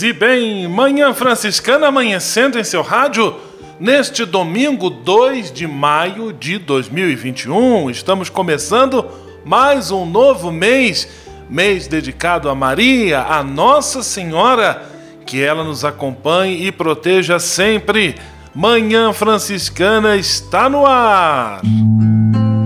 E bem, Manhã Franciscana amanhecendo em seu rádio. Neste domingo 2 de maio de 2021, estamos começando mais um novo mês, mês dedicado a Maria, a Nossa Senhora, que ela nos acompanhe e proteja sempre. Manhã Franciscana está no ar.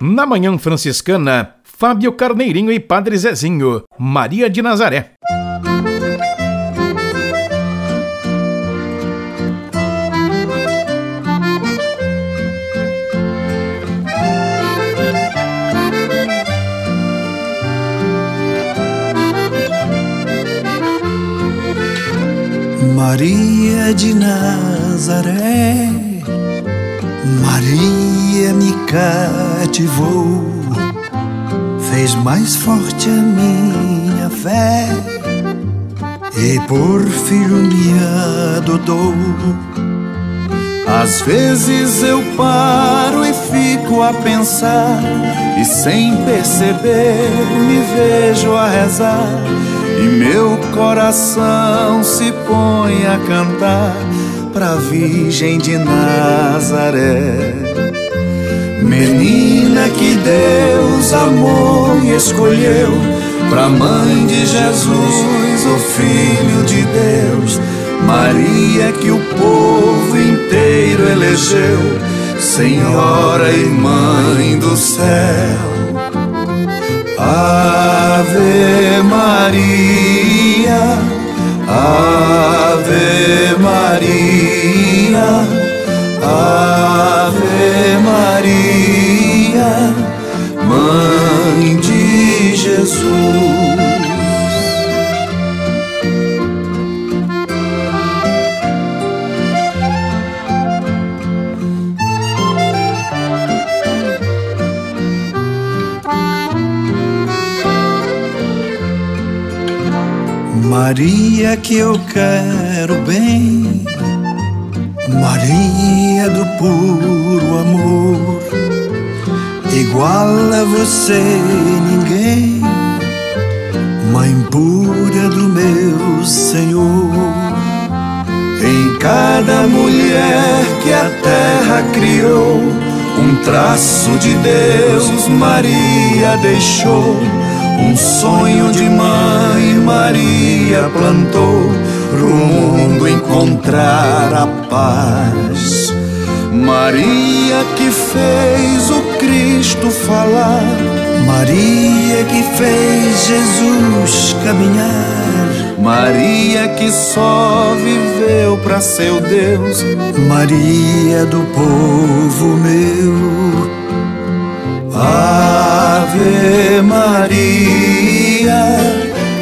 Na Manhã Franciscana, Fábio Carneirinho e Padre Zezinho, Maria de Nazaré. Maria de Nazaré, Maria me cativou, fez mais forte a minha fé e por filho me adotou. Às vezes eu paro e fico a pensar, e sem perceber me vejo a rezar e meu coração se põe a cantar pra Virgem de Nazaré. Menina que Deus amou e escolheu pra mãe de Jesus, o Filho de Deus. Maria que o povo inteiro elegeu, Senhora e Mãe do céu. Ave Maria, Ave Maria, Ave Maria, Mãe de Jesus. Maria que eu quero bem, Maria do puro amor, igual a você ninguém, Mãe pura do meu Senhor. Em cada mulher que a terra criou, um traço de Deus Maria deixou um sonho de mãe Maria plantou pro mundo encontrar a paz. Maria que fez o Cristo falar, Maria que fez Jesus caminhar, Maria que só viveu para seu Deus, Maria do povo meu. Ave Maria,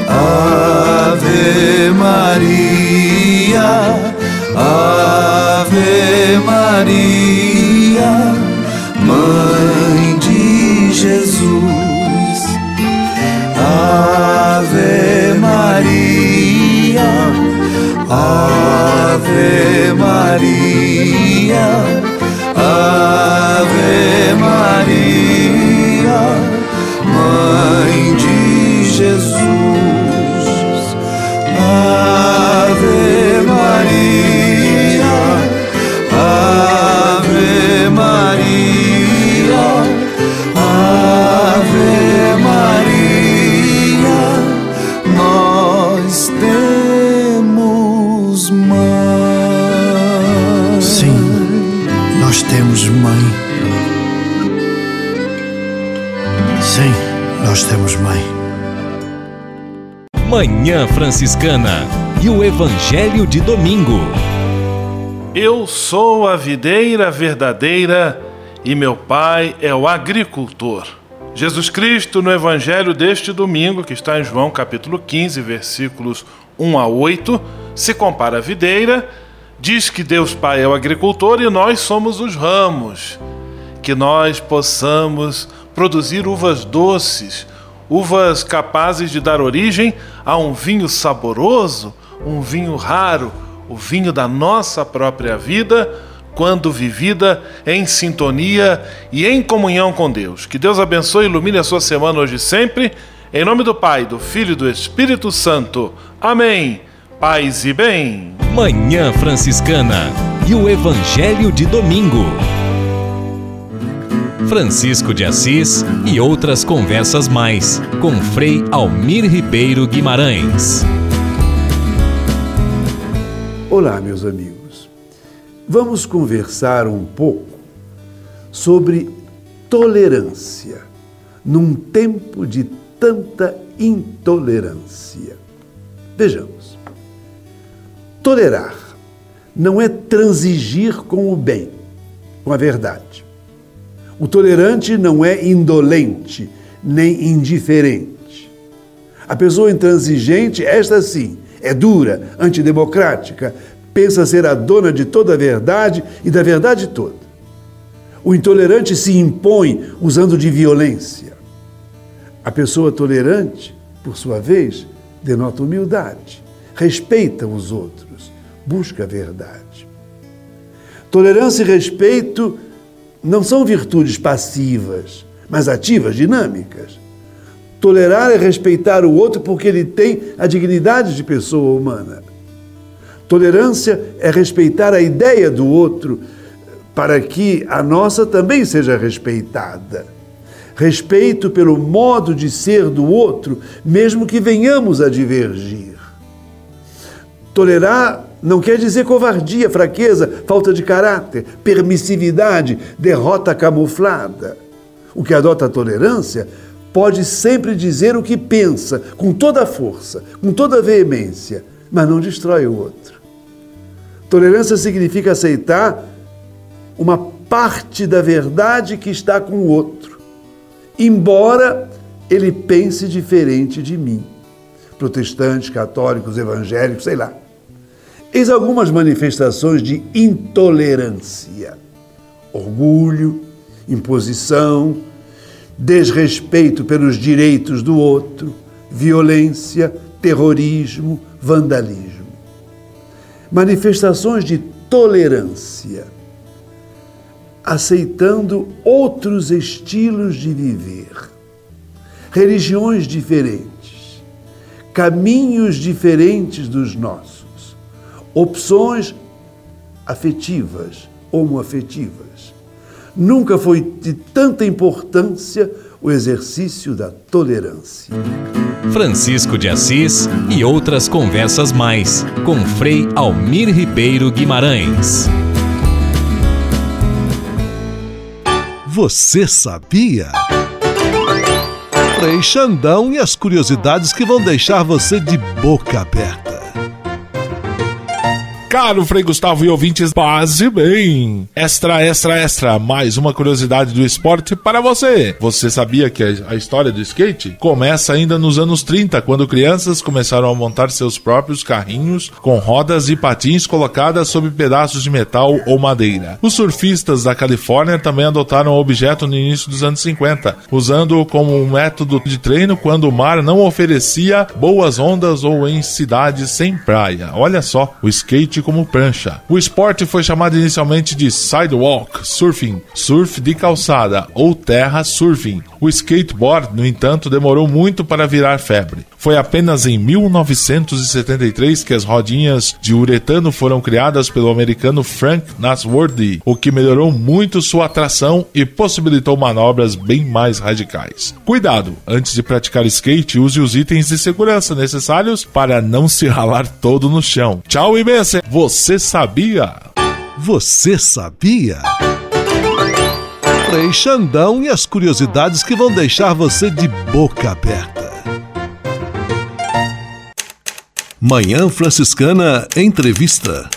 Ave Maria, Ave Maria, Mãe de Jesus. Ave Maria, Ave Maria, Manhã Franciscana e o Evangelho de Domingo. Eu sou a videira verdadeira e meu pai é o agricultor. Jesus Cristo, no Evangelho deste domingo, que está em João capítulo 15, versículos 1 a 8, se compara à videira, diz que Deus Pai é o agricultor e nós somos os ramos, que nós possamos produzir uvas doces, uvas capazes de dar origem a um vinho saboroso, um vinho raro, o vinho da nossa própria vida, quando vivida em sintonia e em comunhão com Deus. Que Deus abençoe e ilumine a sua semana hoje e sempre. Em nome do Pai, do Filho e do Espírito Santo. Amém. Paz e bem. Manhã Franciscana e o Evangelho de Domingo. Francisco de Assis e outras conversas mais com Frei Almir Ribeiro Guimarães. Olá, meus amigos. Vamos conversar um pouco sobre tolerância num tempo de tanta intolerância. Vejamos. Tolerar não é transigir com o bem, com a verdade. O tolerante não é indolente nem indiferente. A pessoa intransigente, esta sim, é dura, antidemocrática, pensa ser a dona de toda a verdade e da verdade toda. O intolerante se impõe usando de violência. A pessoa tolerante, por sua vez, denota humildade, respeita os outros, busca a verdade. Tolerância e respeito não são virtudes passivas, mas ativas, dinâmicas. Tolerar é respeitar o outro porque ele tem a dignidade de pessoa humana. Tolerância é respeitar a ideia do outro para que a nossa também seja respeitada. Respeito pelo modo de ser do outro, mesmo que venhamos a divergir. Tolerar não quer dizer covardia, fraqueza, falta de caráter, permissividade, derrota camuflada. O que adota a tolerância pode sempre dizer o que pensa, com toda a força, com toda a veemência, mas não destrói o outro. Tolerância significa aceitar uma parte da verdade que está com o outro, embora ele pense diferente de mim. Protestantes, católicos, evangélicos, sei lá. Eis algumas manifestações de intolerância: orgulho, imposição, desrespeito pelos direitos do outro, violência, terrorismo, vandalismo. Manifestações de tolerância, aceitando outros estilos de viver, religiões diferentes, caminhos diferentes dos nossos, opções afetivas, homoafetivas. Nunca foi de tanta importância o exercício da tolerância. Francisco de Assis e outras conversas mais com Frei Almir Ribeiro Guimarães. Você sabia? Frei Xandão e as curiosidades que vão deixar você de boca aberta. Caro Frei Gustavo e ouvintes, base bem. Extra, extra, extra. Mais uma curiosidade do esporte para você. Você sabia que a história do skate começa ainda nos anos 30, quando crianças começaram a montar seus próprios carrinhos com rodas e patins colocadas sobre pedaços de metal ou madeira. Os surfistas da Califórnia também adotaram o objeto no início dos anos 50, usando-o como um método de treino quando o mar não oferecia boas ondas ou em cidades sem praia. Olha só, o skate como prancha. O esporte foi chamado inicialmente de sidewalk surfing, surf de calçada ou terra surfing. O skateboard, no entanto, demorou muito para virar febre. Foi apenas em 1973 que as rodinhas de uretano foram criadas pelo americano Frank Nasworthy, o que melhorou muito sua atração e possibilitou manobras bem mais radicais. Cuidado, antes de praticar skate, use os itens de segurança necessários para não se ralar todo no chão. Tchau e benção! Você sabia? Você sabia? Frei Xandão e as curiosidades que vão deixar você de boca aberta. Manhã Franciscana Entrevista.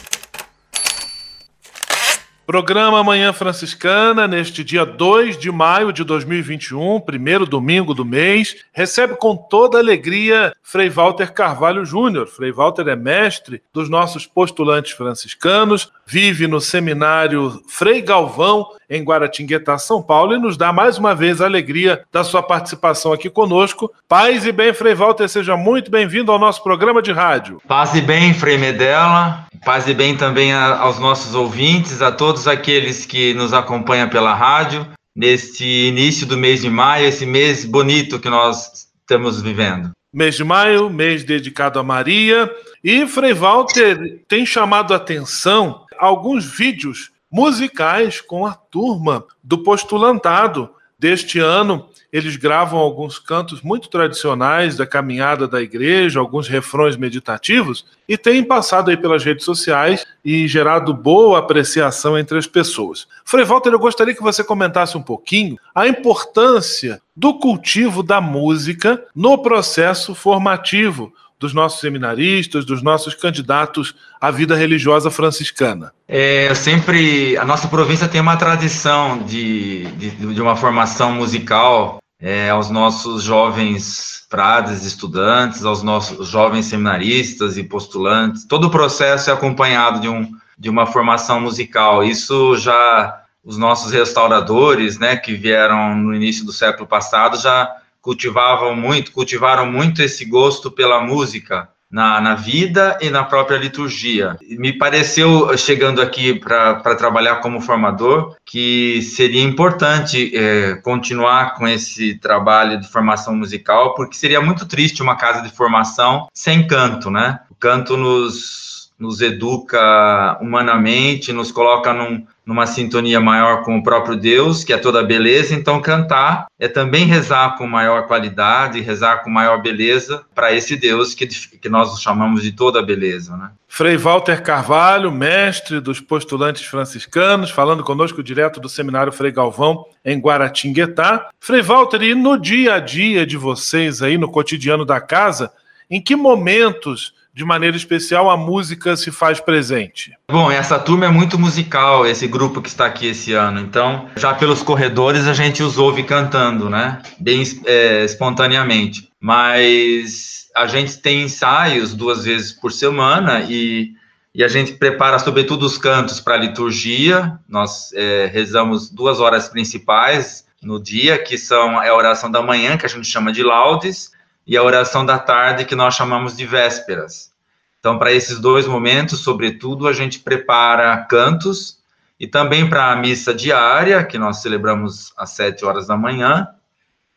Programa Manhã Franciscana, neste dia 2 de maio de 2021, primeiro domingo do mês, recebe com toda alegria Frei Walter Carvalho Júnior. Frei Walter é mestre dos nossos postulantes franciscanos, vive no seminário Frei Galvão, em Guaratinguetá, São Paulo, e nos dá mais uma vez a alegria da sua participação aqui conosco. Paz e bem, Frei Walter, seja muito bem-vindo ao nosso programa de rádio. Paz e bem, Frei Medella. Paz e bem também aos nossos ouvintes, a todos aqueles que nos acompanham pela rádio, neste início do mês de maio, esse mês bonito que nós estamos vivendo. Mês de maio, mês dedicado a Maria. E Frei Walter tem chamado a atenção alguns vídeos musicais com a turma do postulantado deste ano. Eles gravam alguns cantos muito tradicionais da caminhada da igreja, alguns refrões meditativos, e têm passado aí pelas redes sociais e gerado boa apreciação entre as pessoas. Frei Walter, eu gostaria que você comentasse um pouquinho a importância do cultivo da música no processo formativo dos nossos seminaristas, dos nossos candidatos à vida religiosa franciscana? É, sempre a nossa província tem uma tradição de, de, de uma formação musical é, aos nossos jovens frades, estudantes, aos nossos jovens seminaristas e postulantes. Todo o processo é acompanhado de, um, de uma formação musical. Isso já os nossos restauradores, né, que vieram no início do século passado, já cultivavam muito, cultivaram muito esse gosto pela música na, na vida e na própria liturgia. Me pareceu, chegando aqui para trabalhar como formador, que seria importante é, continuar com esse trabalho de formação musical, porque seria muito triste uma casa de formação sem canto, né? O canto nos, nos educa humanamente, nos coloca num, numa sintonia maior com o próprio Deus, que é toda beleza, então cantar é também rezar com maior qualidade, rezar com maior beleza para esse Deus que, que nós chamamos de toda beleza, né? Frei Walter Carvalho, mestre dos postulantes franciscanos, falando conosco direto do Seminário Frei Galvão, em Guaratinguetá. Frei Walter, e no dia a dia de vocês aí, no cotidiano da casa, em que momentos de maneira especial, a música se faz presente? Bom, essa turma é muito musical, esse grupo que está aqui esse ano. Então, já pelos corredores a gente os ouve cantando, né? Bem é, espontaneamente. Mas a gente tem ensaios duas vezes por semana e, e a gente prepara, sobretudo, os cantos para a liturgia. Nós é, rezamos duas horas principais no dia, que são é a oração da manhã, que a gente chama de laudes, e a oração da tarde, que nós chamamos de vésperas. Então, para esses dois momentos, sobretudo, a gente prepara cantos e também para a missa diária, que nós celebramos às sete horas da manhã,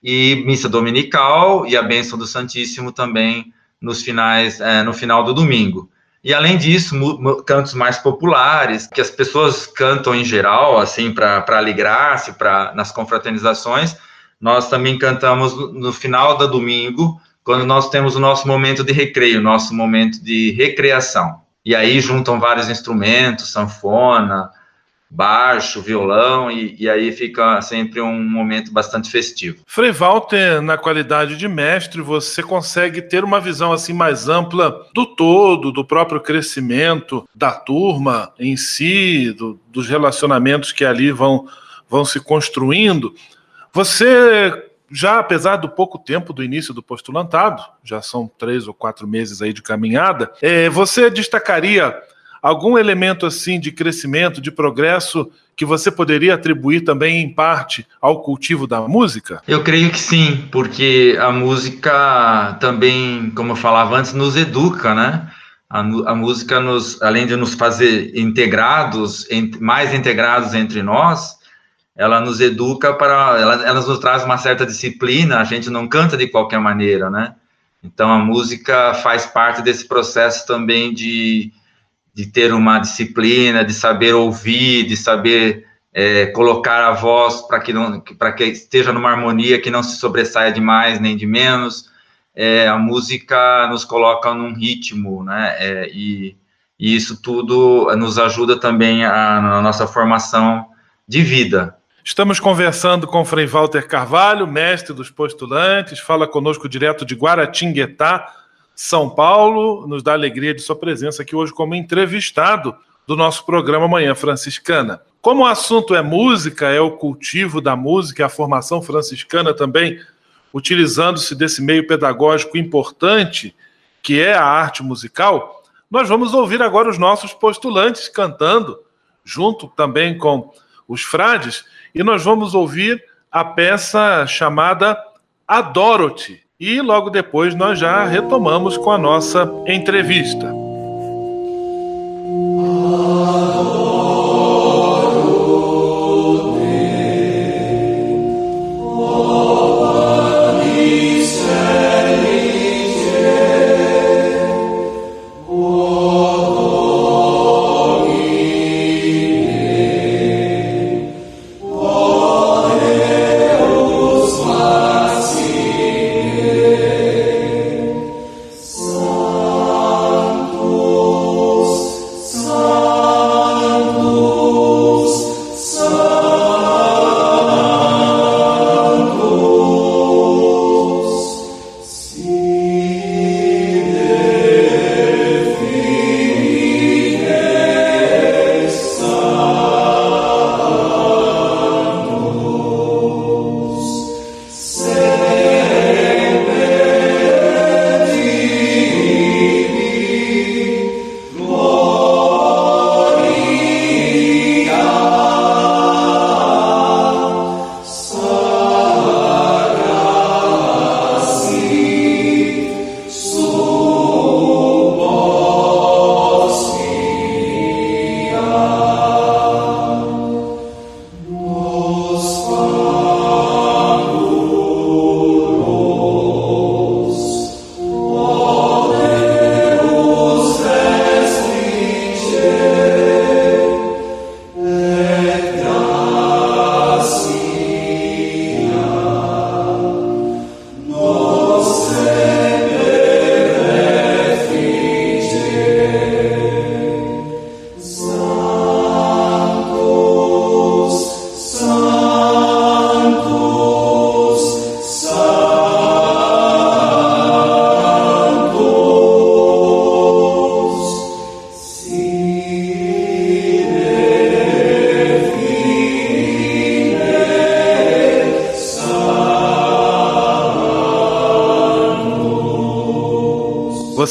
e missa dominical e a bênção do Santíssimo também nos finais, é, no final do domingo. E além disso, cantos mais populares, que as pessoas cantam em geral, assim, para alegrar-se, para nas confraternizações, nós também cantamos no final do domingo, quando nós temos o nosso momento de recreio, nosso momento de recreação. E aí juntam vários instrumentos, sanfona, baixo, violão, e, e, aí fica sempre um momento bastante festivo. Frei Walter, na qualidade de mestre, você consegue ter uma visão assim mais ampla do todo, do próprio crescimento da turma em si, do, dos relacionamentos que ali vão, vão se construindo. Você já apesar do pouco tempo do início do postulantado, já são três ou quatro meses aí de caminhada, é, você destacaria algum elemento assim de crescimento, de progresso que você poderia atribuir também em parte ao cultivo da música? Eu creio que sim, porque a música também, como eu falava antes, nos educa, né? A, a música nos, além de nos fazer integrados, mais integrados entre nós, ela nos educa para, ela, ela nos traz uma certa disciplina. A gente não canta de qualquer maneira, né? Então a música faz parte desse processo também de de ter uma disciplina, de saber ouvir, de saber é, colocar a voz para que não para que esteja numa harmonia que não se sobressaia de mais nem de menos. É, a música nos coloca num ritmo, né? É, e, e, isso tudo nos ajuda também a, na nossa formação de vida. Estamos conversando com Frei Walter Carvalho, mestre dos postulantes, fala conosco direto de Guaratinguetá, são Paulo, nos dá alegria de sua presença aqui hoje como entrevistado do nosso programa Manhã Franciscana. Como o assunto é música, é o cultivo da música, a formação franciscana também, utilizando-se desse meio pedagógico importante que é a arte musical, nós vamos ouvir agora os nossos postulantes cantando, junto também com os frades, e nós vamos ouvir a peça chamada A Dorothy, e logo depois nós já retomamos com a nossa entrevista.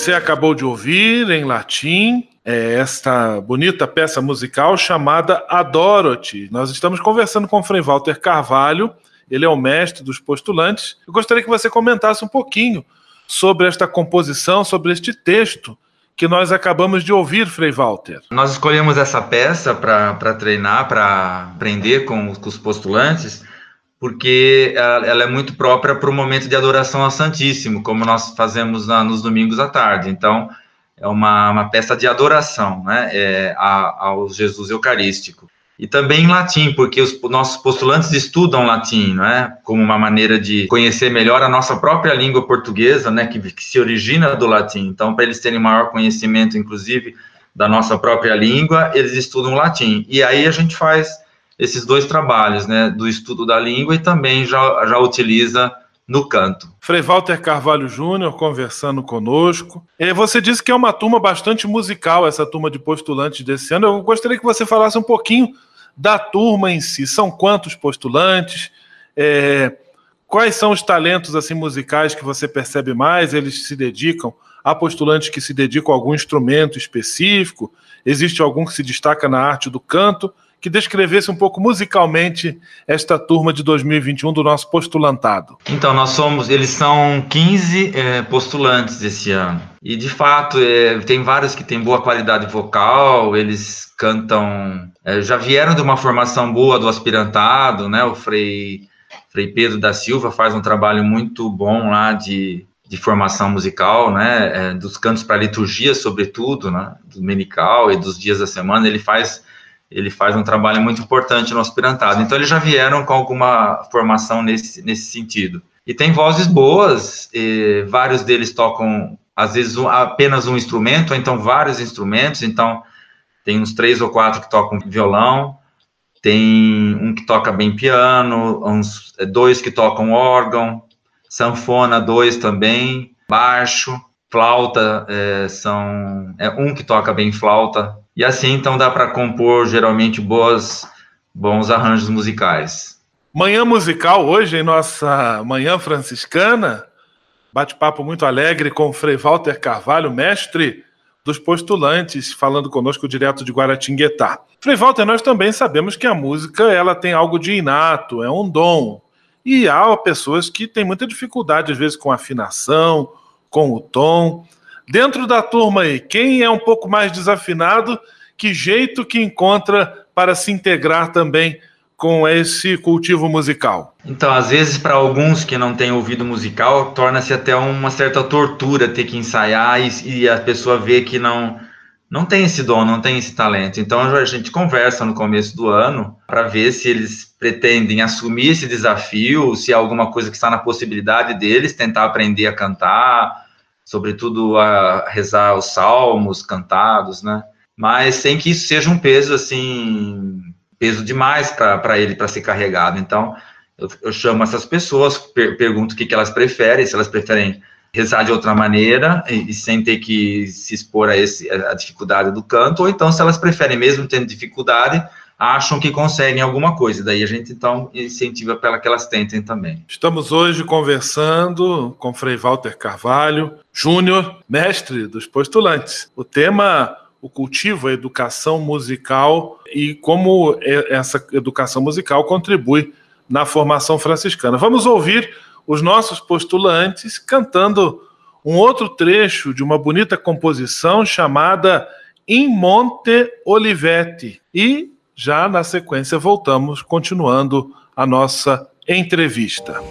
Você acabou de ouvir em latim é, esta bonita peça musical chamada A Dorothy. Nós estamos conversando com o Frei Walter Carvalho, ele é o mestre dos postulantes. Eu gostaria que você comentasse um pouquinho sobre esta composição, sobre este texto que nós acabamos de ouvir, Frei Walter. Nós escolhemos essa peça para treinar, para aprender com, com os postulantes, porque ela é muito própria para o momento de adoração ao Santíssimo, como nós fazemos na, nos domingos à tarde. Então, é uma, uma peça de adoração né, é, ao Jesus Eucarístico. E também em latim, porque os nossos postulantes estudam latim, não é? Como uma maneira de conhecer melhor a nossa própria língua portuguesa, né? Que, que se origina do latim. Então, para eles terem maior conhecimento, inclusive, da nossa própria língua, eles estudam latim. E aí a gente faz esses dois trabalhos, né, do estudo da língua e também já, já utiliza no canto. Frei Walter Carvalho Júnior conversando conosco. E você disse que é uma turma bastante musical, essa turma de postulantes desse ano. Eu gostaria que você falasse um pouquinho da turma em si. São quantos postulantes? É, quais são os talentos assim musicais que você percebe mais? Eles se dedicam Há postulantes que se dedicam a algum instrumento específico? Existe algum que se destaca na arte do canto? Que descrevesse um pouco musicalmente esta turma de 2021 do nosso postulantado. Então, nós somos, eles são 15 é, postulantes esse ano. E de fato, é, tem vários que têm boa qualidade vocal, eles cantam, é, já vieram de uma formação boa do aspirantado, né? O Frei, Frei Pedro da Silva faz um trabalho muito bom lá de de formação musical, né, é, dos cantos para liturgia, sobretudo, né, do dominical e dos dias da semana, ele faz ele faz um trabalho muito importante no aspirantado. Então, eles já vieram com alguma formação nesse, nesse sentido. E tem vozes boas, vários deles tocam, às vezes, um, apenas um instrumento, ou então vários instrumentos. Então, tem uns três ou quatro que tocam violão, tem um que toca bem piano, uns dois que tocam órgão, sanfona dois também, baixo, flauta é, são é um que toca bem flauta e assim então dá para compor geralmente boas bons arranjos musicais. Manhã musical hoje em nossa manhã franciscana, bate-papo muito alegre com o Frei Walter Carvalho, mestre dos postulantes, falando conosco direto de Guaratinguetá. Frei Walter, nós também sabemos que a música ela tem algo de inato, é um dom. E há pessoas que têm muita dificuldade, às vezes, com afinação, com o tom. Dentro da turma aí, quem é um pouco mais desafinado, que jeito que encontra para se integrar também com esse cultivo musical? Então, às vezes, para alguns que não têm ouvido musical, torna-se até uma certa tortura ter que ensaiar e, e a pessoa vê que não não tem esse dom, não tem esse talento. Então a gente conversa no começo do ano para ver se eles pretendem assumir esse desafio, se há alguma coisa que está na possibilidade deles, tentar aprender a cantar, sobretudo a rezar os salmos cantados, né? Mas sem que isso seja um peso assim, peso demais para ele para ser carregado. Então eu, eu, chamo essas pessoas, per, pergunto o que, que elas preferem, se elas preferem rezar de outra maneira e, e, sem ter que se expor a, esse, a dificuldade do canto, ou então, se elas preferem, mesmo tendo dificuldade, acham que conseguem alguma coisa. Daí a gente, então, incentiva para que elas tentem também. Estamos hoje conversando com Frei Walter Carvalho, Júnior, mestre dos postulantes. O tema o cultivo, a educação musical e como essa educação musical contribui na formação franciscana. Vamos ouvir os nossos postulantes cantando um outro trecho de uma bonita composição chamada In Monte Olivetti. E já na sequência voltamos continuando a nossa entrevista.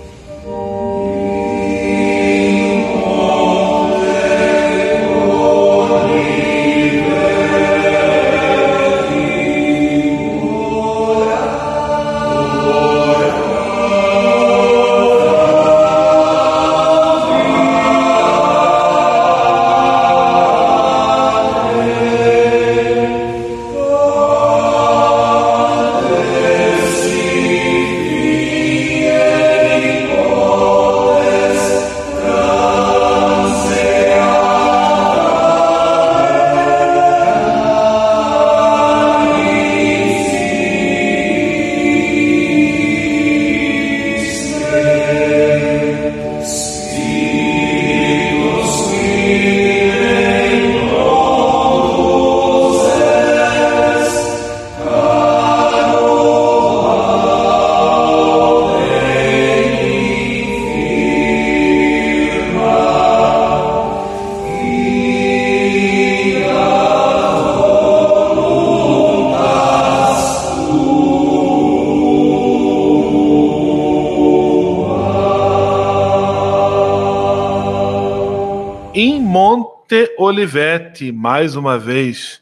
Olivetti, mais uma vez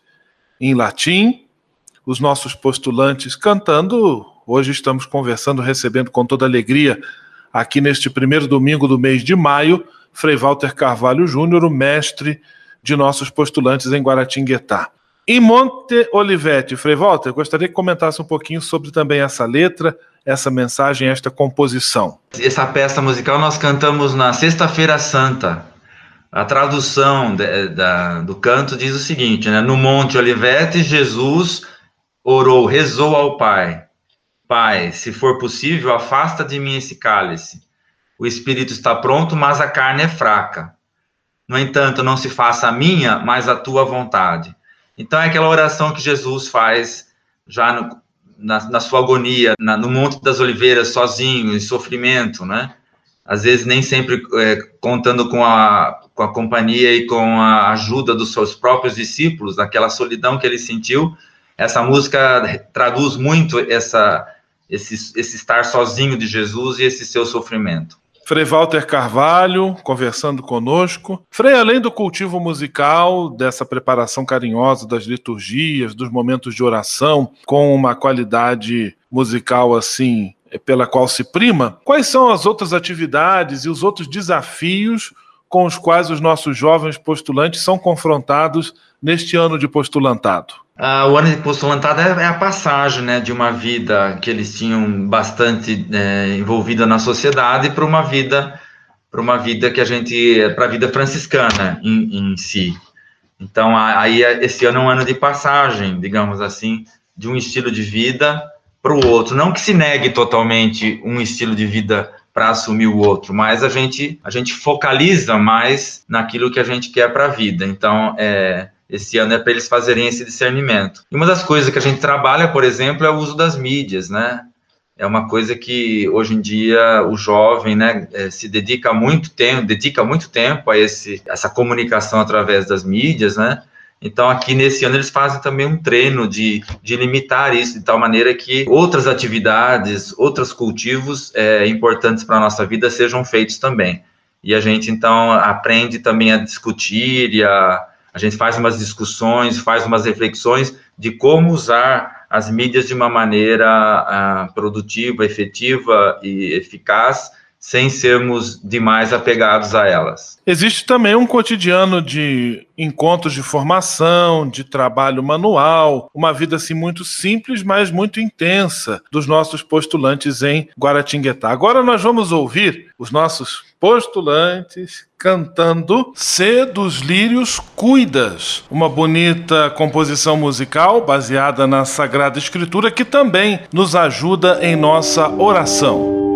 em latim, os nossos postulantes cantando. Hoje estamos conversando, recebendo com toda alegria, aqui neste primeiro domingo do mês de maio, Frei Walter Carvalho Júnior, o mestre de nossos postulantes em Guaratinguetá. Em Monte Olivete, Frei Walter, gostaria que comentasse um pouquinho sobre também essa letra, essa mensagem, esta composição. Essa peça musical nós cantamos na Sexta-feira Santa. A tradução de, da, do canto diz o seguinte, né? No Monte Olivete, Jesus orou, rezou ao Pai. Pai, se for possível, afasta de mim esse cálice. O espírito está pronto, mas a carne é fraca. No entanto, não se faça a minha, mas a tua vontade. Então, é aquela oração que Jesus faz já no, na, na, sua agonia, na, no Monte das Oliveiras, sozinho, em sofrimento, né? Às vezes, nem sempre é, contando com a, com a companhia e com a ajuda dos seus próprios discípulos, naquela solidão que ele sentiu. Essa música traduz muito essa, esse, esse estar sozinho de Jesus e esse seu sofrimento. Frei Walter Carvalho conversando conosco. Frei, além do cultivo musical, dessa preparação carinhosa das liturgias, dos momentos de oração, com uma qualidade musical assim pela qual se prima, quais são as outras atividades e os outros desafios com os quais os nossos jovens postulantes são confrontados neste ano de postulantado? Ah, o ano de postulantado é, é, a passagem né, de uma vida que eles tinham bastante é, envolvida na sociedade para uma vida para uma vida que a gente para a vida franciscana em, em si. Então aí esse ano é um ano de passagem, digamos assim, de um estilo de vida para o outro. Não que se negue totalmente um estilo de vida para assumir o outro, mas a gente a gente focaliza mais naquilo que a gente quer para a vida. Então é esse ano é para eles fazerem esse discernimento. E uma das coisas que a gente trabalha, por exemplo, é o uso das mídias, né? É uma coisa que hoje em dia o jovem, né, é, se dedica muito tempo, dedica muito tempo a esse, essa comunicação através das mídias, né? Então, aqui nesse ano, eles fazem também um treino de, de limitar isso de tal maneira que outras atividades, outros cultivos é, importantes para a nossa vida sejam feitos também. E a gente, então, aprende também a discutir e a, a gente faz umas discussões, faz umas reflexões de como usar as mídias de uma maneira uh, produtiva, efetiva e eficaz, sem sermos demais apegados a elas. Existe também um cotidiano de encontros de formação, de trabalho manual, uma vida assim muito simples, mas muito intensa dos nossos postulantes em Guaratinguetá. Agora nós vamos ouvir os nossos postulantes cantando Se dos Lírios Cuidas, uma bonita composição musical baseada na Sagrada Escritura que também nos ajuda em nossa oração.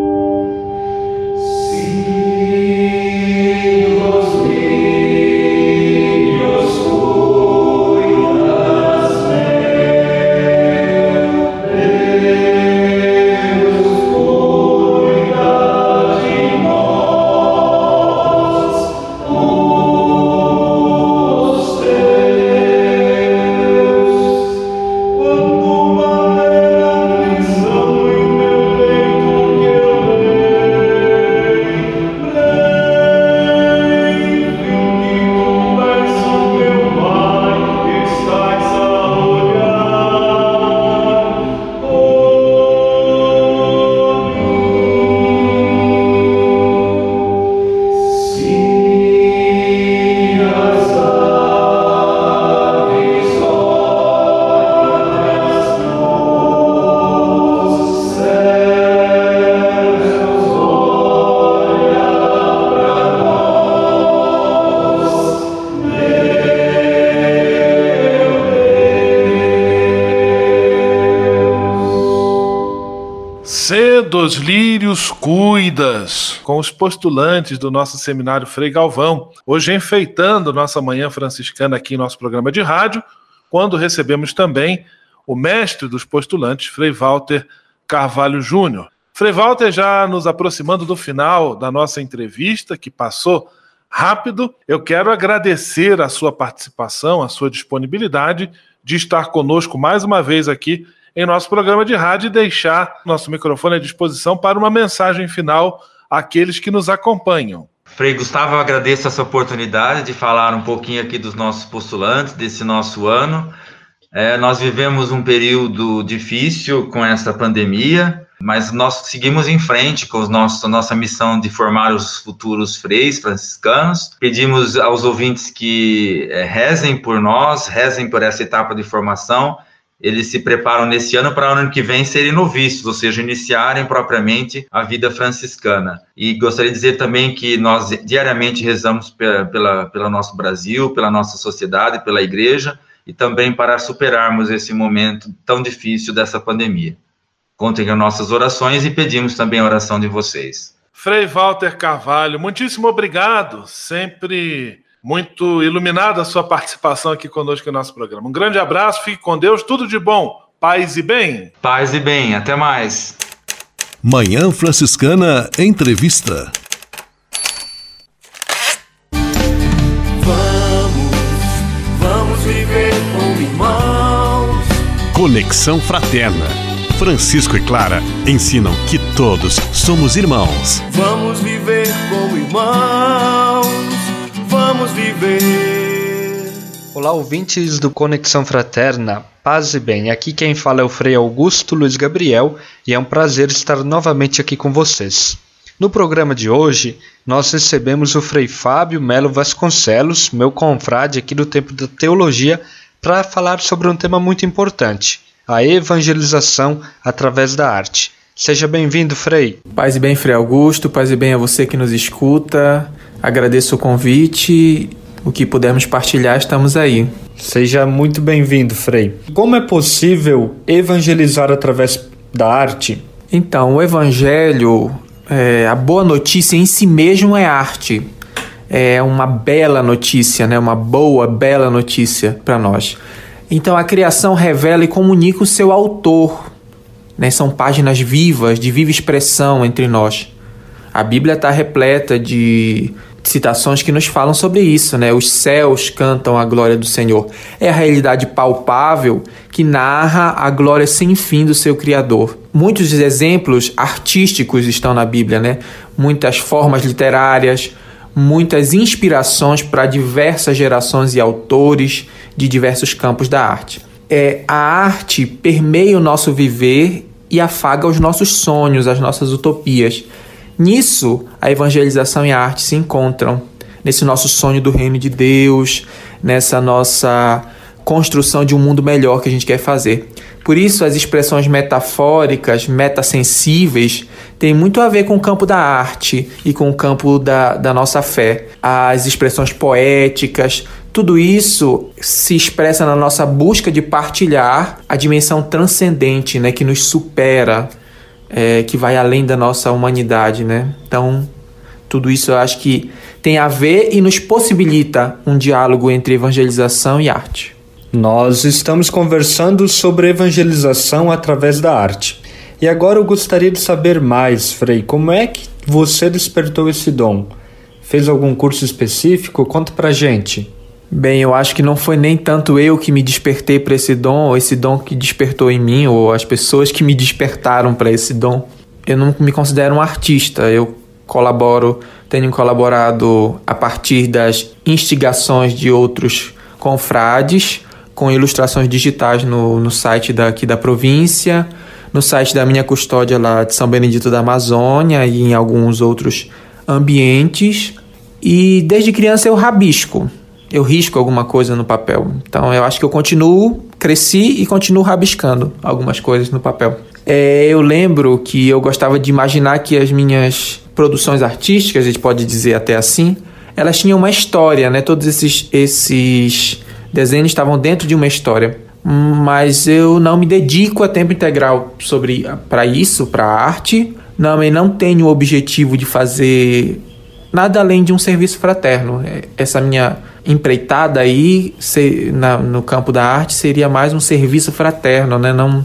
Com os postulantes do nosso seminário Frei Galvão, hoje enfeitando nossa manhã franciscana aqui em nosso programa de rádio, quando recebemos também o mestre dos postulantes, Frei Walter Carvalho Júnior. Frei Walter, já nos aproximando do final da nossa entrevista, que passou rápido, eu quero agradecer a sua participação, a sua disponibilidade de estar conosco mais uma vez aqui em nosso programa de rádio e deixar nosso microfone à disposição para uma mensagem final àqueles que nos acompanham. Frei Gustavo, eu agradeço essa oportunidade de falar um pouquinho aqui dos nossos postulantes, desse nosso ano. É, nós vivemos um período difícil com essa pandemia, mas nós seguimos em frente com os nossos, a nossa missão de formar os futuros freis franciscanos. Pedimos aos ouvintes que é, rezem por nós, rezem por essa etapa de formação. Eles se preparam nesse ano para o ano que vem serem noviços, ou seja, iniciarem propriamente a vida franciscana. E gostaria de dizer também que nós diariamente rezamos pela, pela, pelo nosso Brasil, pela nossa sociedade, pela igreja e também para superarmos esse momento tão difícil dessa pandemia. Contem com nossas orações e pedimos também a oração de vocês. Frei Walter Carvalho, muitíssimo obrigado. Sempre muito iluminada a sua participação aqui conosco no nosso programa. Um grande abraço, fique com Deus, tudo de bom. Paz e bem. Paz e bem, até mais. Manhã Franciscana Entrevista. Conexão Fraterna. Francisco e Clara ensinam que todos somos irmãos. Vamos viver como irmãos. Vamos viver. Olá, ouvintes do Conexão Fraterna. Paz e bem. Aqui quem fala é o Frei Augusto Luiz Gabriel e é um prazer estar novamente aqui com vocês. No programa de hoje, nós recebemos o Frei Fábio Melo Vasconcelos, meu confrade aqui do Tempo da Teologia, para falar sobre um tema muito importante: a evangelização através da arte. Seja bem-vindo, Frei. Paz e bem, Frei Augusto, paz e bem a você que nos escuta. Agradeço o convite. O que pudermos partilhar, estamos aí. Seja muito bem-vindo, Frei. Como é possível evangelizar através da arte? Então, o evangelho, é, a boa notícia em si mesmo é arte é uma bela notícia, né? uma boa, bela notícia para nós. Então a criação revela e comunica o seu autor. Né? São páginas vivas, de viva expressão entre nós. A Bíblia está repleta de citações que nos falam sobre isso, né? Os céus cantam a glória do Senhor. É a realidade palpável que narra a glória sem fim do seu Criador. Muitos exemplos artísticos estão na Bíblia, né? Muitas formas literárias, muitas inspirações para diversas gerações e autores de diversos campos da arte. É, a arte permeia o nosso viver e afaga os nossos sonhos, as nossas utopias. Nisso, a evangelização e a arte se encontram. Nesse nosso sonho do reino de Deus, nessa nossa construção de um mundo melhor que a gente quer fazer. Por isso, as expressões metafóricas, metasensíveis, têm muito a ver com o campo da arte e com o campo da, da nossa fé. As expressões poéticas, tudo isso se expressa na nossa busca de partilhar a dimensão transcendente, né, que nos supera, é, que vai além da nossa humanidade, né? Então, tudo isso eu acho que tem a ver e nos possibilita um diálogo entre evangelização e arte. Nós estamos conversando sobre evangelização através da arte. E agora eu gostaria de saber mais, Frei, como é que você despertou esse dom? Fez algum curso específico? Conta pra gente. Bem, eu acho que não foi nem tanto eu que me despertei para esse dom, ou esse dom que despertou em mim, ou as pessoas que me despertaram para esse dom. Eu não me considero um artista, eu colaboro, tenho colaborado a partir das instigações de outros confrades com ilustrações digitais no, no site daqui da província, no site da minha custódia lá de São Benedito da Amazônia e em alguns outros ambientes. E desde criança eu rabisco, eu risco alguma coisa no papel. Então eu acho que eu continuo, cresci e continuo rabiscando algumas coisas no papel. É, eu lembro que eu gostava de imaginar que as minhas produções artísticas, a gente pode dizer até assim, elas tinham uma história, né? Todos esses, esses desenhos estavam dentro de uma história. Mas eu não me dedico a tempo integral sobre para isso, para arte. Não, eu não tenho o objetivo de fazer nada além de um serviço fraterno. É, essa minha empreitada aí se, na, no campo da arte seria mais um serviço fraterno, né? Não,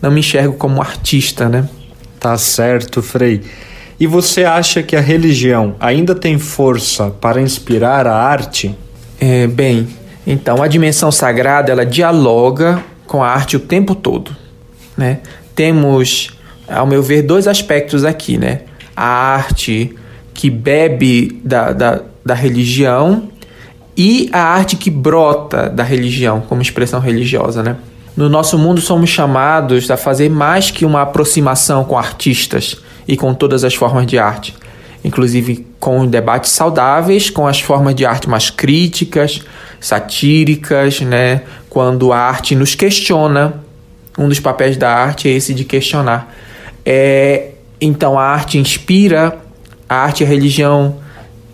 não me enxergo como artista, né? Tá certo, Frei. E você acha que a religião ainda tem força para inspirar a arte? É, bem, então, a dimensão sagrada ela dialoga com a arte o tempo todo. Né? Temos, ao meu ver, dois aspectos aqui. Né? A arte que bebe da, da, da religião e a arte que brota da religião, como expressão religiosa. Né? No nosso mundo somos chamados a fazer mais que uma aproximação com artistas e com todas as formas de arte, inclusive com debates saudáveis, com as formas de arte mais críticas, satíricas, né? Quando a arte nos questiona, um dos papéis da arte é esse de questionar. É, então a arte inspira, a arte e a religião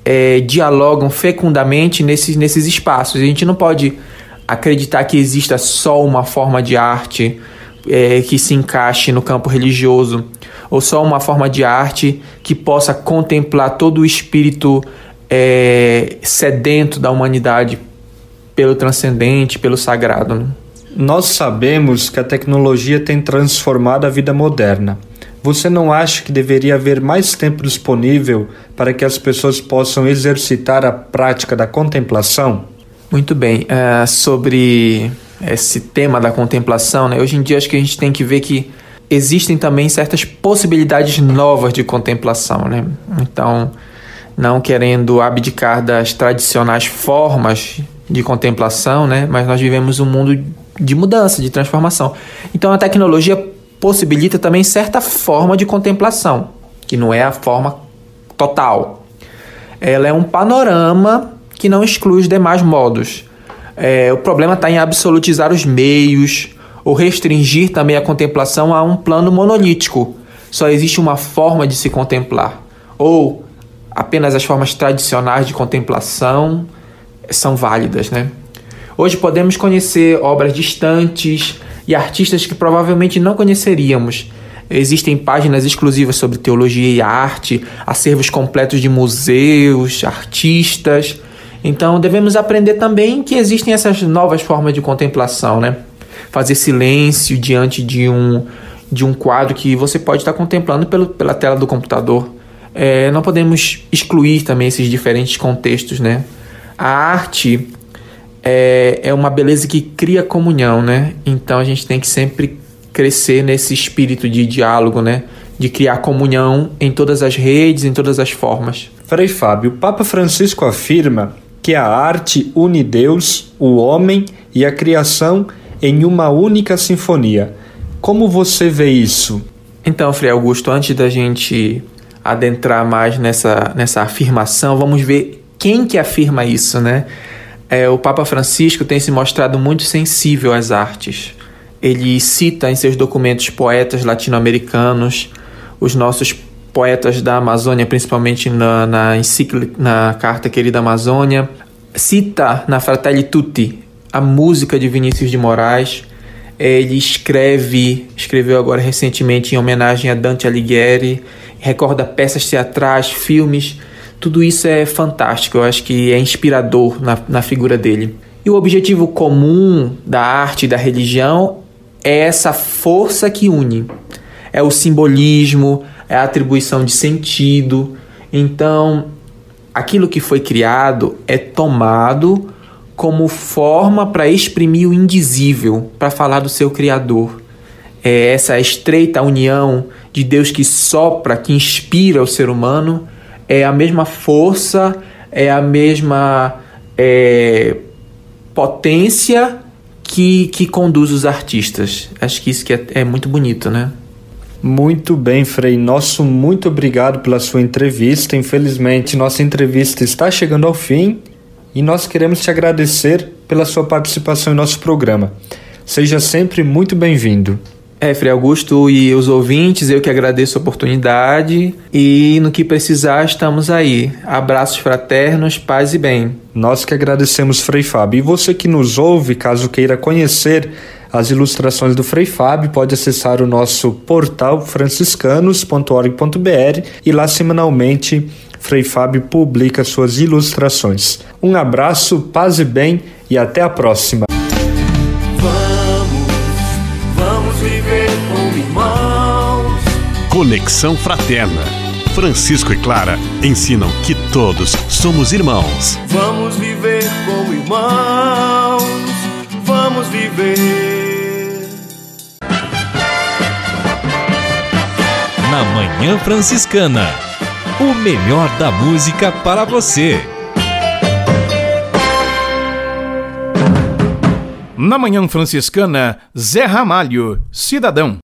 é, dialogam fecundamente nesses, nesses espaços. A gente não pode acreditar que exista só uma forma de arte é, que se encaixe no campo religioso, ou só uma forma de arte que possa contemplar todo o espírito é, sedento da humanidade pelo transcendente, pelo sagrado. Né? Nós sabemos que a tecnologia tem transformado a vida moderna. Você não acha que deveria haver mais tempo disponível para que as pessoas possam exercitar a prática da contemplação? Muito bem. Uh, sobre esse tema da contemplação, né? hoje em dia acho que a gente tem que ver que existem também certas possibilidades novas de contemplação. Né? Então, não querendo abdicar das tradicionais formas de contemplação, né? mas nós vivemos um mundo de mudança, de transformação. Então, a tecnologia possibilita também certa forma de contemplação, que não é a forma total. Ela é um panorama que não exclui os demais modos. É, o problema está em absolutizar os meios ou restringir também a contemplação a um plano monolítico. Só existe uma forma de se contemplar. Ou apenas as formas tradicionais de contemplação são válidas, né? Hoje podemos conhecer obras distantes, e artistas que provavelmente não conheceríamos. Existem páginas exclusivas sobre teologia e arte, acervos completos de museus, artistas. Então devemos aprender também que existem essas novas formas de contemplação, né? Fazer silêncio diante de um, de um quadro que você pode estar contemplando pelo, pela tela do computador. É, não podemos excluir também esses diferentes contextos, né? A arte é, é uma beleza que cria comunhão, né? Então a gente tem que sempre crescer nesse espírito de diálogo, né? De criar comunhão em todas as redes, em todas as formas. Frei Fábio, o Papa Francisco afirma que a arte une Deus, o homem e a criação em uma única sinfonia. Como você vê isso? Então, Frei Augusto, antes da gente adentrar mais nessa, nessa afirmação, vamos ver quem que afirma isso, né? É, o Papa Francisco tem se mostrado muito sensível às artes. Ele cita em seus documentos poetas latino-americanos, os nossos poetas da Amazônia, principalmente na, na, na Carta Querida Amazônia. Cita na Fratelli Tutti a música de Vinícius de Moraes. Ele escreve, escreveu agora recentemente em homenagem a Dante Alighieri, recorda peças teatrais, filmes tudo isso é fantástico, eu acho que é inspirador na, na figura dele. E o objetivo comum da arte e da religião é essa força que une. É o simbolismo, é a atribuição de sentido. Então, aquilo que foi criado é tomado como forma para exprimir o indizível, para falar do seu Criador. É essa estreita união de Deus que sopra, que inspira o ser humano é a mesma força, é a mesma é, potência que, que conduz os artistas. Acho que isso que é, é muito bonito, né? Muito bem, Frei. Nosso muito obrigado pela sua entrevista. Infelizmente, nossa entrevista está chegando ao fim e nós queremos te agradecer pela sua participação em nosso programa. Seja sempre muito bem-vindo. É, Frei Augusto e os ouvintes, eu que agradeço a oportunidade e no que precisar estamos aí. Abraços fraternos, paz e bem. Nós que agradecemos, Frei Fábio. E você que nos ouve, caso queira conhecer as ilustrações do Frei Fábio, pode acessar o nosso portal franciscanos.org.br e lá semanalmente Frei Fábio publica suas ilustrações. Um abraço, paz e bem e até a próxima. Conexão Fraterna. Francisco e Clara ensinam que todos somos irmãos. Vamos viver como irmãos, vamos viver. Na Manhã Franciscana, o melhor da música para você. Na Manhã Franciscana, Zé Ramalho, cidadão.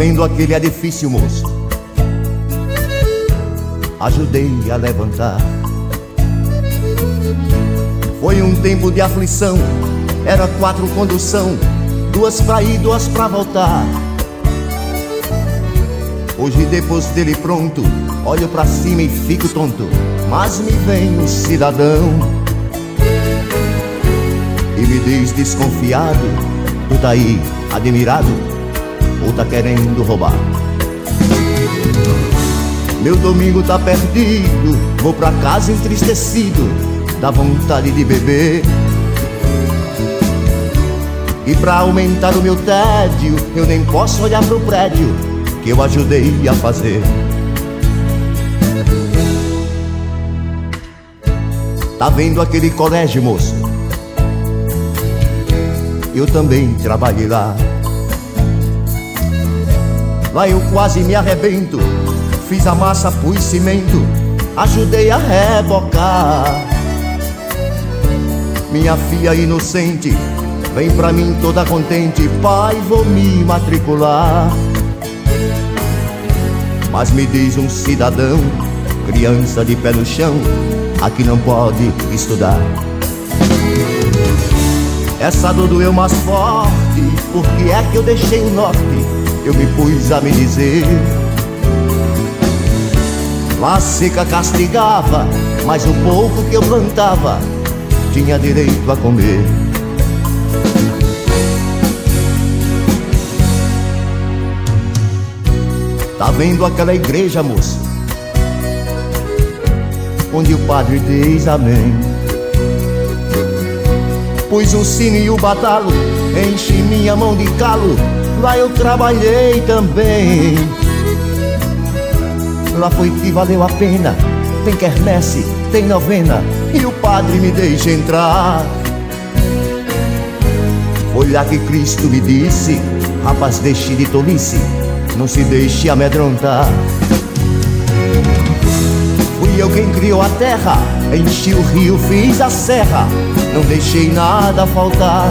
Vendo aquele edifício, moço? Ajudei a levantar. Foi um tempo de aflição, era quatro condução, duas pra ir, duas pra voltar. Hoje depois dele pronto, olho pra cima e fico tonto, mas me vem um cidadão e me diz desconfiado, tu tá aí admirado ou tá querendo roubar? Meu domingo tá perdido, vou pra casa entristecido, dá vontade de beber. E pra aumentar o meu tédio, eu nem posso olhar pro prédio que eu ajudei a fazer. Tá vendo aquele colégio, moço? Eu também trabalhei lá. Lá eu quase me arrebento. Fiz a massa, pus cimento. Ajudei a rebocar. Minha filha inocente Vem pra mim toda contente. Pai, vou me matricular. Mas me diz um cidadão Criança de pé no chão Aqui não pode estudar. Essa dor doeu mais forte Porque é que eu deixei o norte eu me pus a me dizer. La seca castigava, mas o pouco que eu plantava tinha direito a comer. Tá vendo aquela igreja, moça? Onde o padre diz amém. Pus o sino e o batalo, enche minha mão de calo Lá eu trabalhei também. Lá foi que valeu a pena Tem quermesse, tem novena E o padre me deixa entrar. Foi lá que Cristo me disse Rapaz, deixe de tolice Não se deixe amedrontar. Fui eu quem criou a terra Enchi o rio, fiz a serra Não deixei nada faltar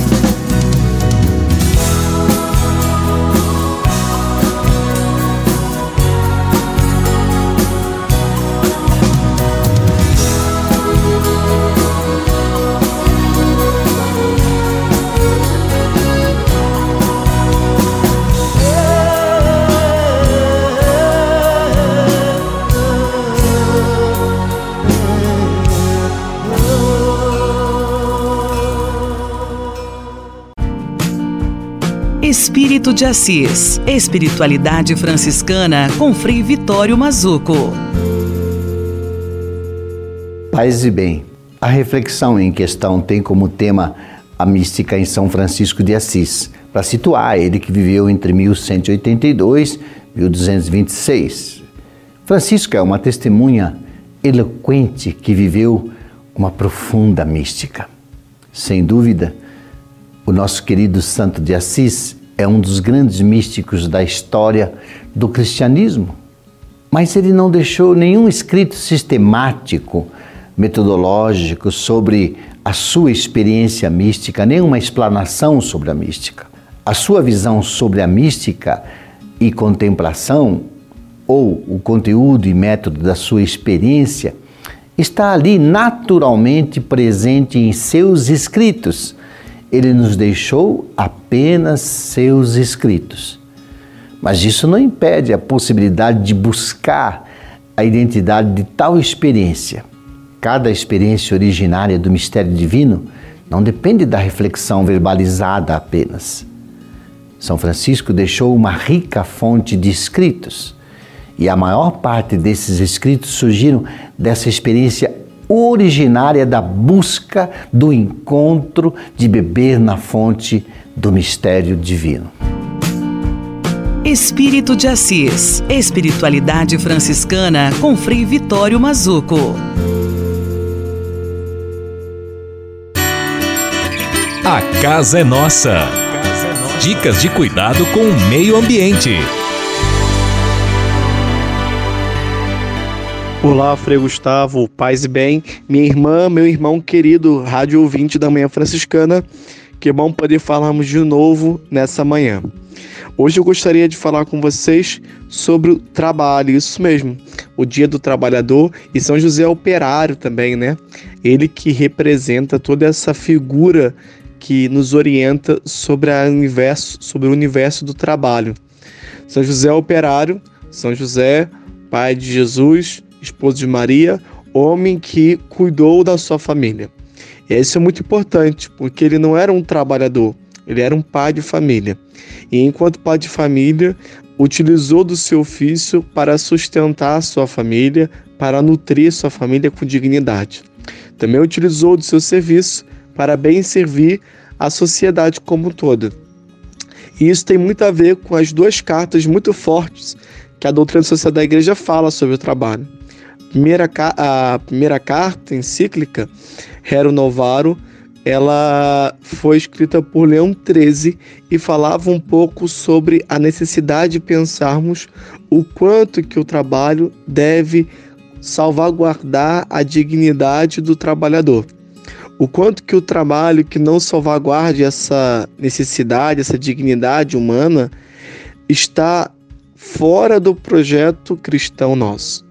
Espírito de Assis. Espiritualidade franciscana com Frei Vitório Mazuco. Paz e bem. A reflexão em questão tem como tema a mística em São Francisco de Assis, para situar ele que viveu entre 1182 e 1226. Francisco é uma testemunha eloquente que viveu uma profunda mística. Sem dúvida, o nosso querido Santo de Assis é um dos grandes místicos da história do cristianismo. Mas ele não deixou nenhum escrito sistemático, metodológico sobre a sua experiência mística, nenhuma explanação sobre a mística. A sua visão sobre a mística e contemplação, ou o conteúdo e método da sua experiência, está ali naturalmente presente em seus escritos ele nos deixou apenas seus escritos. Mas isso não impede a possibilidade de buscar a identidade de tal experiência. Cada experiência originária do mistério divino não depende da reflexão verbalizada apenas. São Francisco deixou uma rica fonte de escritos, e a maior parte desses escritos surgiram dessa experiência originária da busca do encontro de beber na fonte do mistério divino. Espírito de Assis. Espiritualidade franciscana com Frei Vitório Mazuco. A casa é nossa. Dicas de cuidado com o meio ambiente. Olá, Frei Gustavo, paz e bem. Minha irmã, meu irmão querido, rádio ouvinte da Manhã Franciscana, que bom poder falarmos de novo nessa manhã. Hoje eu gostaria de falar com vocês sobre o trabalho, isso mesmo, o Dia do Trabalhador e São José Operário também, né? Ele que representa toda essa figura que nos orienta sobre, a universo, sobre o universo do trabalho. São José Operário, São José, pai de Jesus, esposo de Maria, homem que cuidou da sua família. E isso é muito importante, porque ele não era um trabalhador, ele era um pai de família. E enquanto pai de família, utilizou do seu ofício para sustentar sua família, para nutrir sua família com dignidade. Também utilizou do seu serviço para bem servir a sociedade como um todo. E isso tem muito a ver com as duas cartas muito fortes que a doutrina social da igreja fala sobre o trabalho. Primeira, a primeira carta encíclica, Hero Novaro, ela foi escrita por Leão XIII e falava um pouco sobre a necessidade de pensarmos o quanto que o trabalho deve salvaguardar a dignidade do trabalhador. O quanto que o trabalho que não salvaguarde essa necessidade, essa dignidade humana, está fora do projeto cristão nosso.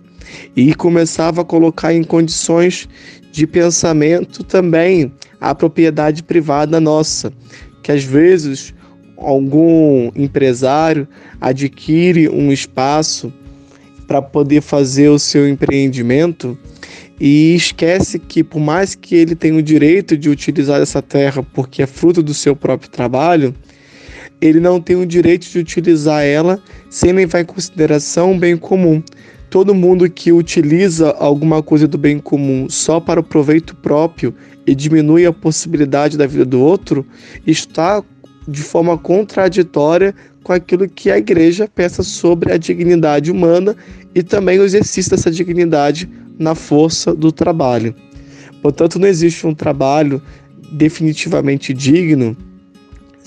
E começava a colocar em condições de pensamento também a propriedade privada nossa, que às vezes algum empresário adquire um espaço para poder fazer o seu empreendimento e esquece que por mais que ele tenha o direito de utilizar essa terra porque é fruto do seu próprio trabalho, ele não tem o direito de utilizar ela sem levar em consideração o bem comum. Todo mundo que utiliza alguma coisa do bem comum só para o proveito próprio e diminui a possibilidade da vida do outro está de forma contraditória com aquilo que a igreja pensa sobre a dignidade humana e também o exercício dessa dignidade na força do trabalho. Portanto, não existe um trabalho definitivamente digno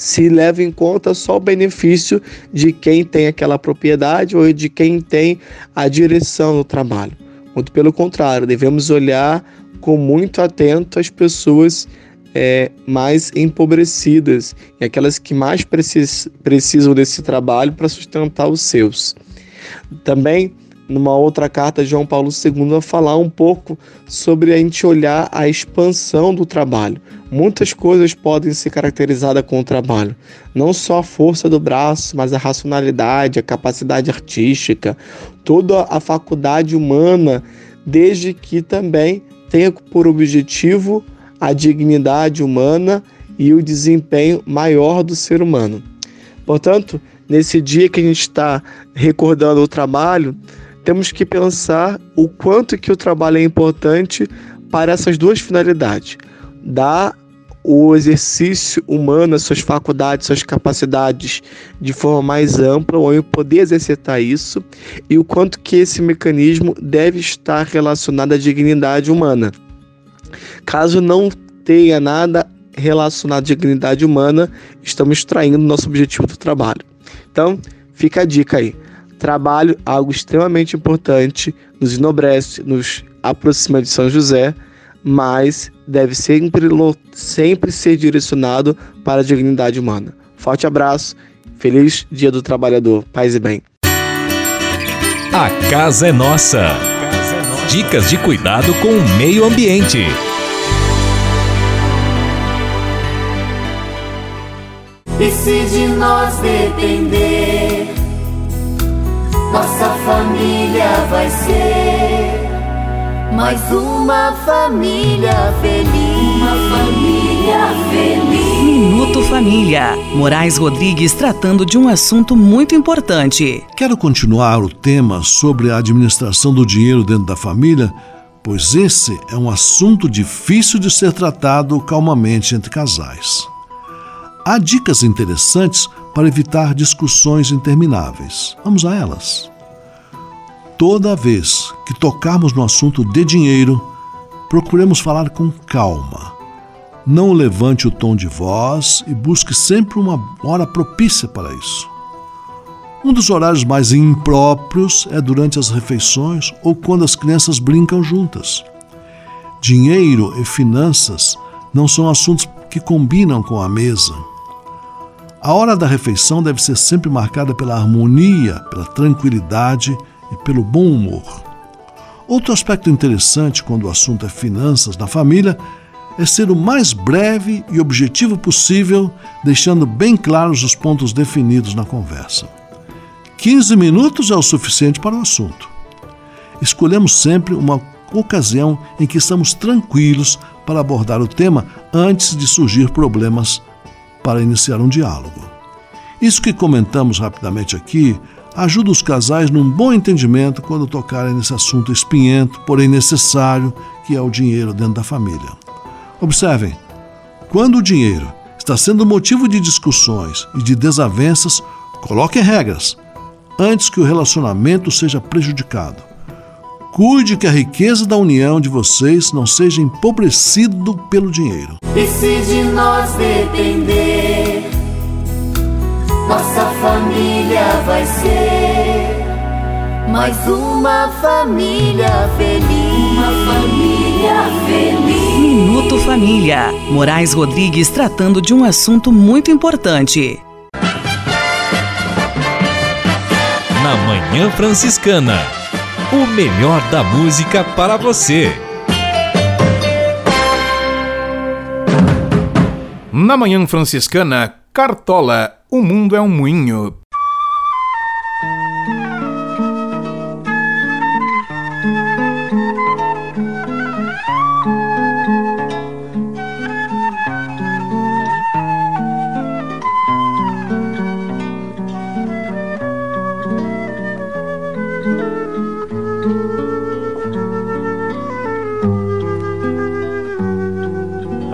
se leva em conta só o benefício de quem tem aquela propriedade ou de quem tem a direção do trabalho. Muito pelo contrário, devemos olhar com muito atento as pessoas é, mais empobrecidas e aquelas que mais precis, precisam desse trabalho para sustentar os seus. Também, numa outra carta, João Paulo II vai falar um pouco sobre a gente olhar a expansão do trabalho. Muitas coisas podem ser caracterizadas com o trabalho, não só a força do braço, mas a racionalidade, a capacidade artística, toda a faculdade humana, desde que também tenha por objetivo a dignidade humana e o desempenho maior do ser humano. Portanto, nesse dia que a gente está recordando o trabalho, temos que pensar o quanto que o trabalho é importante para essas duas finalidades: dar o exercício humano, as suas faculdades, suas capacidades de forma mais ampla, o homem poder exercitar isso, e o quanto que esse mecanismo deve estar relacionado à dignidade humana. Caso não tenha nada relacionado à dignidade humana, estamos traindo nosso objetivo do trabalho. Então, fica a dica aí. Trabalho, algo extremamente importante, nos enobrece, nos aproxima de São José, mas deve sempre, sempre ser direcionado para a dignidade humana. Forte abraço, feliz Dia do Trabalhador, paz e bem. A casa é nossa. Dicas de cuidado com o meio ambiente. E se de nós depender, nossa família vai ser mais uma família feliz. Uma família feliz. Minuto Família. Moraes Rodrigues tratando de um assunto muito importante. Quero continuar o tema sobre a administração do dinheiro dentro da família, pois esse é um assunto difícil de ser tratado calmamente entre casais. Há dicas interessantes para evitar discussões intermináveis. Vamos a elas. Toda vez que tocarmos no assunto de dinheiro, procuremos falar com calma. Não levante o tom de voz e busque sempre uma hora propícia para isso. Um dos horários mais impróprios é durante as refeições ou quando as crianças brincam juntas. Dinheiro e finanças não são assuntos que combinam com a mesa. A hora da refeição deve ser sempre marcada pela harmonia, pela tranquilidade e pelo bom humor. Outro aspecto interessante quando o assunto é finanças na família é ser o mais breve e objetivo possível, deixando bem claros os pontos definidos na conversa. 15 minutos é o suficiente para o assunto. Escolhemos sempre uma ocasião em que estamos tranquilos para abordar o tema antes de surgir problemas para iniciar um diálogo. Isso que comentamos rapidamente aqui ajuda os casais num bom entendimento quando tocarem nesse assunto espinhento, porém necessário, que é o dinheiro dentro da família. Observem, quando o dinheiro está sendo motivo de discussões e de desavenças, coloquem regras antes que o relacionamento seja prejudicado. Cuide que a riqueza da união de vocês não seja empobrecido pelo dinheiro. E se de nós depender, nossa família vai ser mais uma família feliz. Uma família feliz. Minuto Família. Moraes Rodrigues tratando de um assunto muito importante. Na Manhã Franciscana. O melhor da música para você. Na Manhã Franciscana, Cartola, o mundo é um moinho.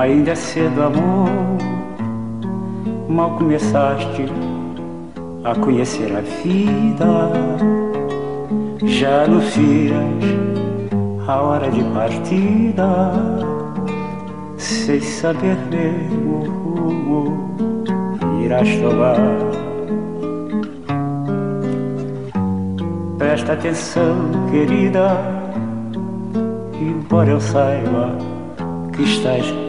Ainda é cedo, amor, mal começaste a conhecer a vida, já anuncias a hora de partida, sem saber mesmo o rumo irás tomar. Presta atenção, querida, embora eu saiba que estás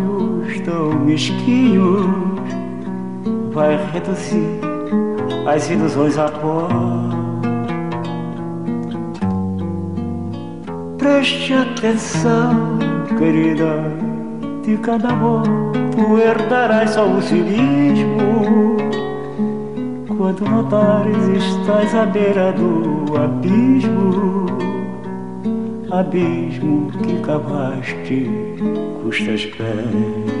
tão mesquinhos, vai reduzir as ilusões a pó. Preste atenção, querida, de cada amor tu herdarás só o cinismo. Quando notares estás à beira do abismo, abismo que cavaste custas pés.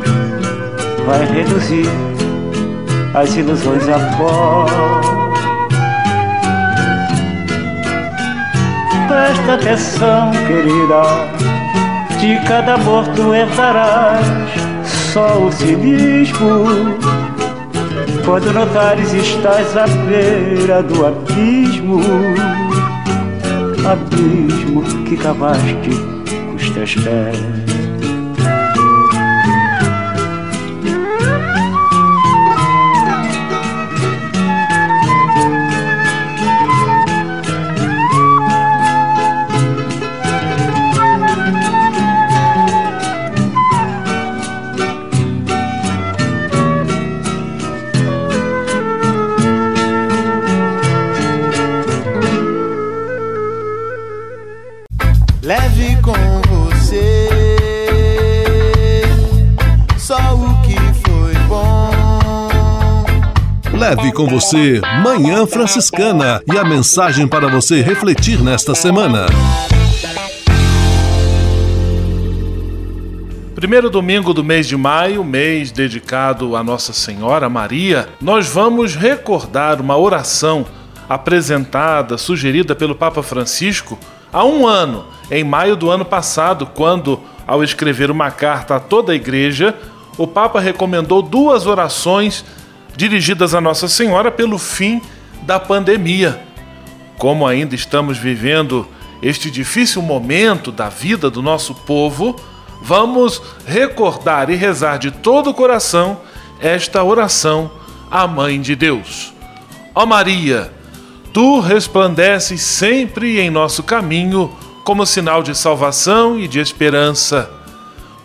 vai reduzir as ilusões a pó. Presta atenção, querida, de cada amor tu herdarás só o cinismo. Quando notares estás à beira do abismo, abismo que cavaste com os teus pés. Com você Manhã Franciscana e a mensagem para você refletir nesta semana. Primeiro domingo do mês de maio, mês dedicado a Nossa Senhora Maria, nós vamos recordar uma oração apresentada, sugerida pelo Papa Francisco há um ano, em maio do ano passado, quando, ao escrever uma carta a toda a igreja, o Papa recomendou duas orações dirigidas a Nossa Senhora pelo fim da pandemia. Como ainda estamos vivendo este difícil momento da vida do nosso povo, vamos recordar e rezar de todo o coração esta oração à Mãe de Deus. Ó Maria, Tu resplandeces sempre em nosso caminho como sinal de salvação e de esperança.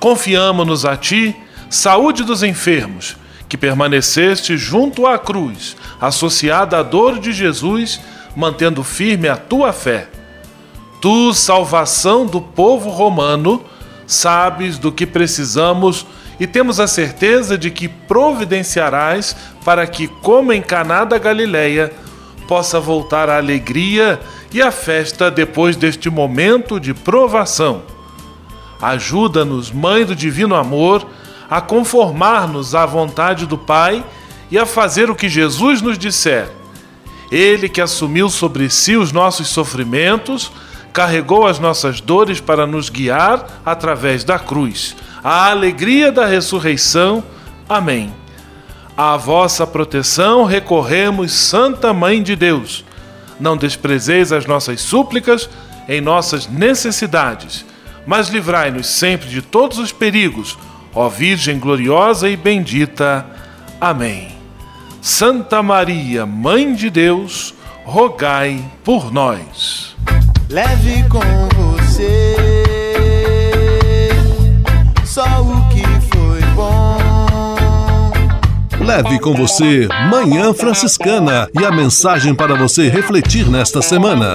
Confiamo-nos a Ti, saúde dos enfermos, que permaneceste junto à cruz, associada à dor de Jesus, mantendo firme a tua fé. Tu, salvação do povo romano, sabes do que precisamos e temos a certeza de que providenciarás para que, como em Caná da Galileia, possa voltar a alegria e a festa depois deste momento de provação. Ajuda-nos, Mãe do Divino Amor, a conformar-nos à vontade do Pai e a fazer o que Jesus nos disser. Ele que assumiu sobre si os nossos sofrimentos, carregou as nossas dores para nos guiar através da cruz. A alegria da ressurreição. Amém. À vossa proteção recorremos, Santa Mãe de Deus. Não desprezeis as nossas súplicas em nossas necessidades, mas livrai-nos sempre de todos os perigos, ó Virgem gloriosa e bendita. Amém. Santa Maria, Mãe de Deus, rogai por nós. Leve com você só o que foi bom. Leve com você Manhã Franciscana e a mensagem para você refletir nesta semana.